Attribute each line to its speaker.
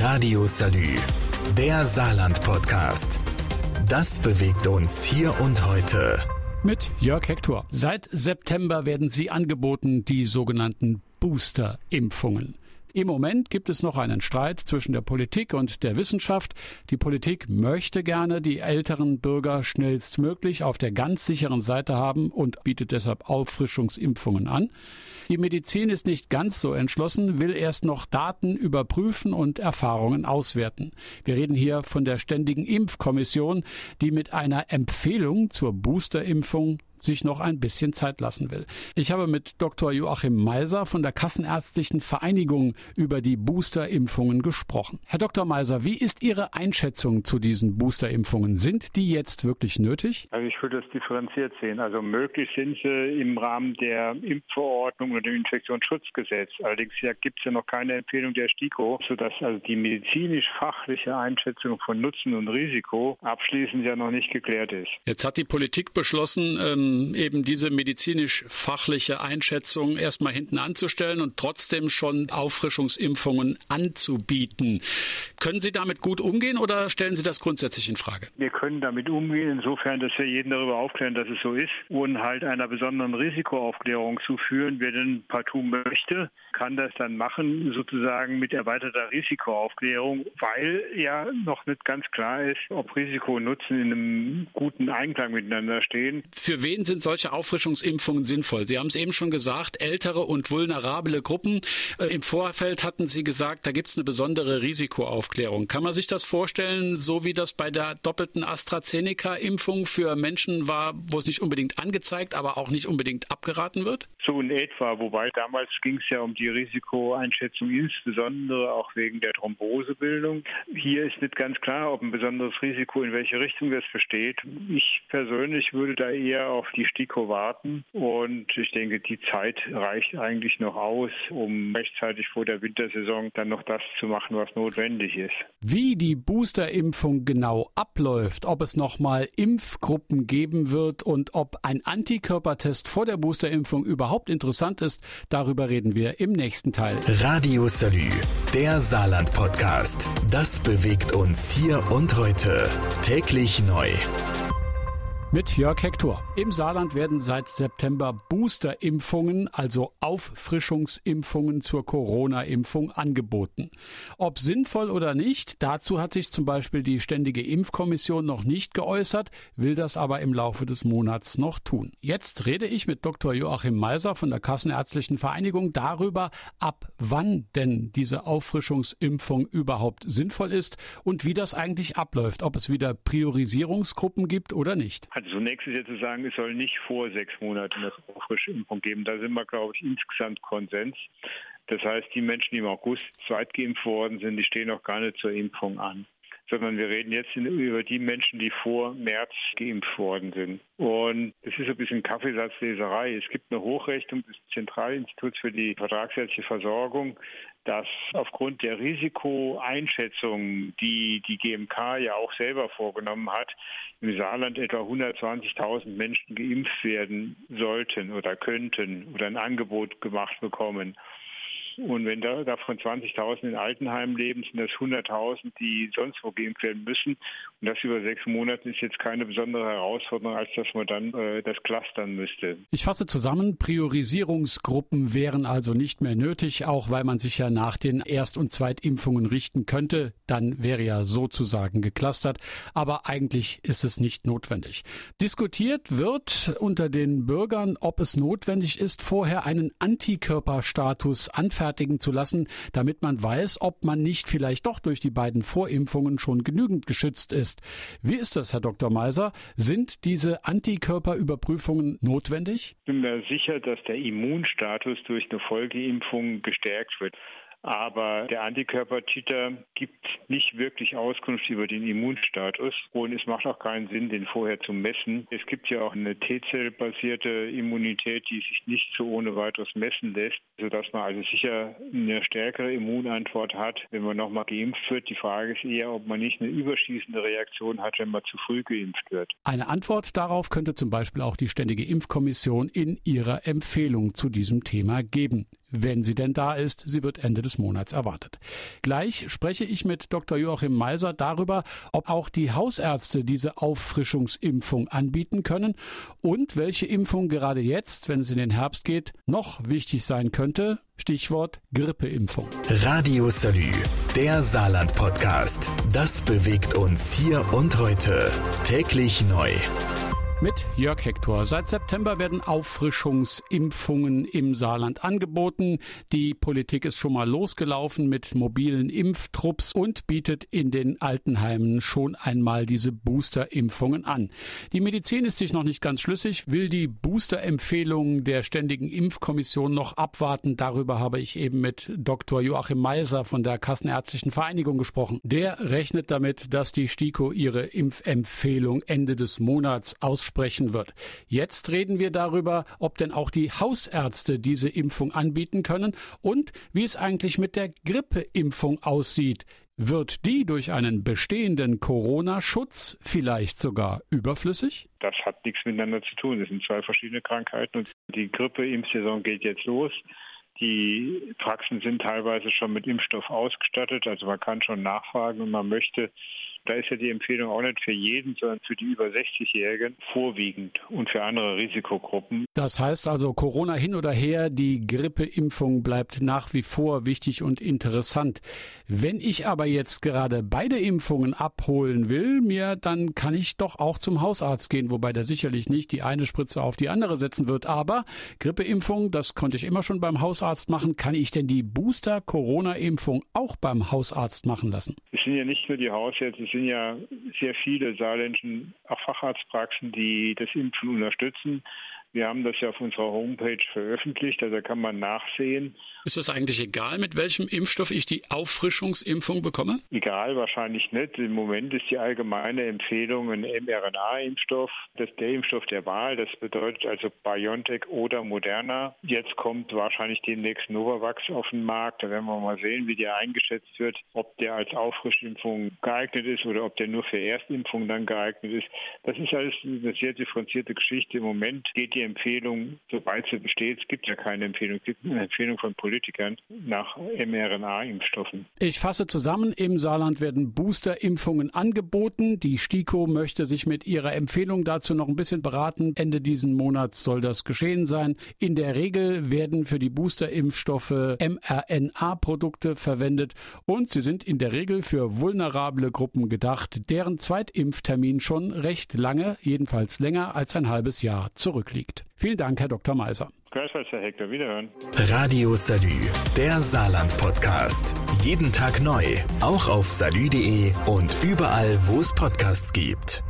Speaker 1: Radio Salü, der Saarland-Podcast. Das bewegt uns hier und heute.
Speaker 2: Mit Jörg Hector. Seit September werden sie angeboten, die sogenannten Booster-Impfungen. Im Moment gibt es noch einen Streit zwischen der Politik und der Wissenschaft. Die Politik möchte gerne die älteren Bürger schnellstmöglich auf der ganz sicheren Seite haben und bietet deshalb Auffrischungsimpfungen an. Die Medizin ist nicht ganz so entschlossen, will erst noch Daten überprüfen und Erfahrungen auswerten. Wir reden hier von der Ständigen Impfkommission, die mit einer Empfehlung zur Boosterimpfung sich noch ein bisschen Zeit lassen will. Ich habe mit Dr. Joachim Meiser von der Kassenärztlichen Vereinigung über die Boosterimpfungen gesprochen. Herr Dr. Meiser, wie ist Ihre Einschätzung zu diesen Boosterimpfungen? Sind die jetzt wirklich nötig?
Speaker 3: Also ich würde das differenziert sehen. Also möglich sind sie im Rahmen der Impfverordnung oder dem Infektionsschutzgesetz. Allerdings gibt es ja noch keine Empfehlung der STIKO, sodass also die medizinisch-fachliche Einschätzung von Nutzen und Risiko abschließend ja noch nicht geklärt ist.
Speaker 2: Jetzt hat die Politik beschlossen, ähm, eben diese medizinisch-fachliche Einschätzung erstmal hinten anzustellen und trotzdem schon Auffrischungsimpfungen anzubieten. Können Sie damit gut umgehen oder stellen Sie das grundsätzlich in Frage?
Speaker 3: Wir können damit umgehen, insofern, dass wir jeden darüber aufklären, dass es so ist und halt einer besonderen Risikoaufklärung zuführen. Wer denn partout möchte, kann das dann machen, sozusagen mit erweiterter Risikoaufklärung, weil ja noch nicht ganz klar ist, ob Risiko und Nutzen in einem guten Einklang miteinander stehen.
Speaker 2: Für wen sind solche Auffrischungsimpfungen sinnvoll? Sie haben es eben schon gesagt, ältere und vulnerable Gruppen. Äh, Im Vorfeld hatten Sie gesagt, da gibt es eine besondere Risikoaufklärung. Kann man sich das vorstellen, so wie das bei der doppelten AstraZeneca-Impfung für Menschen war, wo es nicht unbedingt angezeigt, aber auch nicht unbedingt abgeraten wird?
Speaker 3: So in etwa, wobei damals ging es ja um die Risikoeinschätzung, insbesondere auch wegen der Thrombosebildung. Hier ist nicht ganz klar, ob ein besonderes Risiko in welche Richtung das besteht. Ich persönlich würde da eher auf die STIKO warten und ich denke, die Zeit reicht eigentlich noch aus, um rechtzeitig vor der Wintersaison dann noch das zu machen, was notwendig ist.
Speaker 2: Wie die Boosterimpfung genau abläuft, ob es nochmal Impfgruppen geben wird und ob ein Antikörpertest vor der Boosterimpfung überhaupt überhaupt interessant ist, darüber reden wir im nächsten Teil.
Speaker 1: Radio Salü, der Saarland-Podcast. Das bewegt uns hier und heute. Täglich neu
Speaker 2: mit Jörg Hector. Im Saarland werden seit September Boosterimpfungen, also Auffrischungsimpfungen zur Corona-Impfung angeboten. Ob sinnvoll oder nicht, dazu hat sich zum Beispiel die Ständige Impfkommission noch nicht geäußert, will das aber im Laufe des Monats noch tun. Jetzt rede ich mit Dr. Joachim Meiser von der Kassenärztlichen Vereinigung darüber, ab wann denn diese Auffrischungsimpfung überhaupt sinnvoll ist und wie das eigentlich abläuft, ob es wieder Priorisierungsgruppen gibt oder nicht.
Speaker 3: Also zunächst ist jetzt zu sagen, es soll nicht vor sechs Monaten eine Auffrischimpfung geben. Da sind wir, glaube ich, insgesamt Konsens. Das heißt, die Menschen, die im August zweitgeimpft worden sind, die stehen auch gar nicht zur Impfung an sondern wir reden jetzt über die Menschen, die vor März geimpft worden sind. Und es ist ein bisschen Kaffeesatzleserei. Es gibt eine Hochrechnung des Zentralinstituts für die vertragsärztliche Versorgung, dass aufgrund der Risikoeinschätzung, die die GMK ja auch selber vorgenommen hat, im Saarland etwa 120.000 Menschen geimpft werden sollten oder könnten oder ein Angebot gemacht bekommen. Und wenn da davon 20.000 in Altenheimen leben, sind das 100.000, die sonst wo geimpft werden müssen. Und das über sechs Monate ist jetzt keine besondere Herausforderung, als dass man dann äh, das clustern müsste.
Speaker 2: Ich fasse zusammen, Priorisierungsgruppen wären also nicht mehr nötig, auch weil man sich ja nach den Erst- und Zweitimpfungen richten könnte. Dann wäre ja sozusagen geclustert. Aber eigentlich ist es nicht notwendig. Diskutiert wird unter den Bürgern, ob es notwendig ist, vorher einen Antikörperstatus anfertigen anfertigen zu lassen, damit man weiß, ob man nicht vielleicht doch durch die beiden Vorimpfungen schon genügend geschützt ist. Wie ist das, Herr Dr. Meiser? Sind diese Antikörperüberprüfungen notwendig?
Speaker 3: Ich bin mir sicher, dass der Immunstatus durch eine Folgeimpfung gestärkt wird. Aber der Antikörpertiter gibt nicht wirklich Auskunft über den Immunstatus und es macht auch keinen Sinn, den vorher zu messen. Es gibt ja auch eine T-Zell-basierte Immunität, die sich nicht so ohne weiteres messen lässt, sodass man also sicher eine stärkere Immunantwort hat, wenn man nochmal geimpft wird. Die Frage ist eher, ob man nicht eine überschießende Reaktion hat, wenn man zu früh geimpft wird.
Speaker 2: Eine Antwort darauf könnte zum Beispiel auch die Ständige Impfkommission in ihrer Empfehlung zu diesem Thema geben. Wenn sie denn da ist. Sie wird Ende des Monats erwartet. Gleich spreche ich mit Dr. Joachim Meiser darüber, ob auch die Hausärzte diese Auffrischungsimpfung anbieten können und welche Impfung gerade jetzt, wenn es in den Herbst geht, noch wichtig sein könnte. Stichwort Grippeimpfung.
Speaker 1: Radio Salü, der Saarland-Podcast. Das bewegt uns hier und heute. Täglich neu
Speaker 2: mit Jörg Hector. Seit September werden Auffrischungsimpfungen im Saarland angeboten. Die Politik ist schon mal losgelaufen mit mobilen Impftrupps und bietet in den Altenheimen schon einmal diese Boosterimpfungen an. Die Medizin ist sich noch nicht ganz schlüssig, will die Boosterempfehlungen der Ständigen Impfkommission noch abwarten. Darüber habe ich eben mit Dr. Joachim Meiser von der Kassenärztlichen Vereinigung gesprochen. Der rechnet damit, dass die STIKO ihre Impfempfehlung Ende des Monats aus aussprechen wird. Jetzt reden wir darüber, ob denn auch die Hausärzte diese Impfung anbieten können und wie es eigentlich mit der Grippeimpfung aussieht. Wird die durch einen bestehenden Corona-Schutz vielleicht sogar überflüssig?
Speaker 3: Das hat nichts miteinander zu tun. Das sind zwei verschiedene Krankheiten und die Grippeimpfsaison geht jetzt los. Die Praxen sind teilweise schon mit Impfstoff ausgestattet, also man kann schon nachfragen, wenn man möchte. Da ist ja die Empfehlung auch nicht für jeden, sondern für die über 60-Jährigen vorwiegend und für andere Risikogruppen.
Speaker 2: Das heißt also, Corona hin oder her, die Grippeimpfung bleibt nach wie vor wichtig und interessant. Wenn ich aber jetzt gerade beide Impfungen abholen will, mir, dann kann ich doch auch zum Hausarzt gehen, wobei der sicherlich nicht die eine Spritze auf die andere setzen wird. Aber Grippeimpfung, das konnte ich immer schon beim Hausarzt machen. Kann ich denn die Booster-Corona-Impfung auch beim Hausarzt machen lassen?
Speaker 3: Es sind ja nicht nur die Hausärzte, sind ja sehr viele saarländischen Facharztpraxen, die das Impfen unterstützen. Wir haben das ja auf unserer Homepage veröffentlicht, also kann man nachsehen.
Speaker 2: Ist es eigentlich egal, mit welchem Impfstoff ich die Auffrischungsimpfung bekomme?
Speaker 3: Egal, wahrscheinlich nicht. Im Moment ist die allgemeine Empfehlung ein mRNA-Impfstoff. Das ist der Impfstoff der Wahl. Das bedeutet also BioNTech oder Moderna. Jetzt kommt wahrscheinlich demnächst Novavax auf den Markt. Da werden wir mal sehen, wie der eingeschätzt wird, ob der als Auffrischimpfung geeignet ist oder ob der nur für Erstimpfung dann geeignet ist. Das ist alles eine sehr differenzierte Geschichte. Im Moment geht die Empfehlung, sobald sie besteht, es gibt ja keine Empfehlung, es gibt eine Empfehlung von Politikern nach mRNA-Impfstoffen.
Speaker 2: Ich fasse zusammen, im Saarland werden Boosterimpfungen angeboten. Die STIKO möchte sich mit ihrer Empfehlung dazu noch ein bisschen beraten. Ende diesen Monats soll das geschehen sein. In der Regel werden für die Boosterimpfstoffe mRNA-Produkte verwendet und sie sind in der Regel für vulnerable Gruppen gedacht, deren Zweitimpftermin schon recht lange, jedenfalls länger als ein halbes Jahr zurückliegt. Vielen Dank, Herr Dr. Meiser.
Speaker 3: Gleichfalls, Herr Hector. Wiederhören.
Speaker 1: Radio Salü, der Saarland-Podcast. Jeden Tag neu, auch auf salü.de und überall, wo es Podcasts gibt.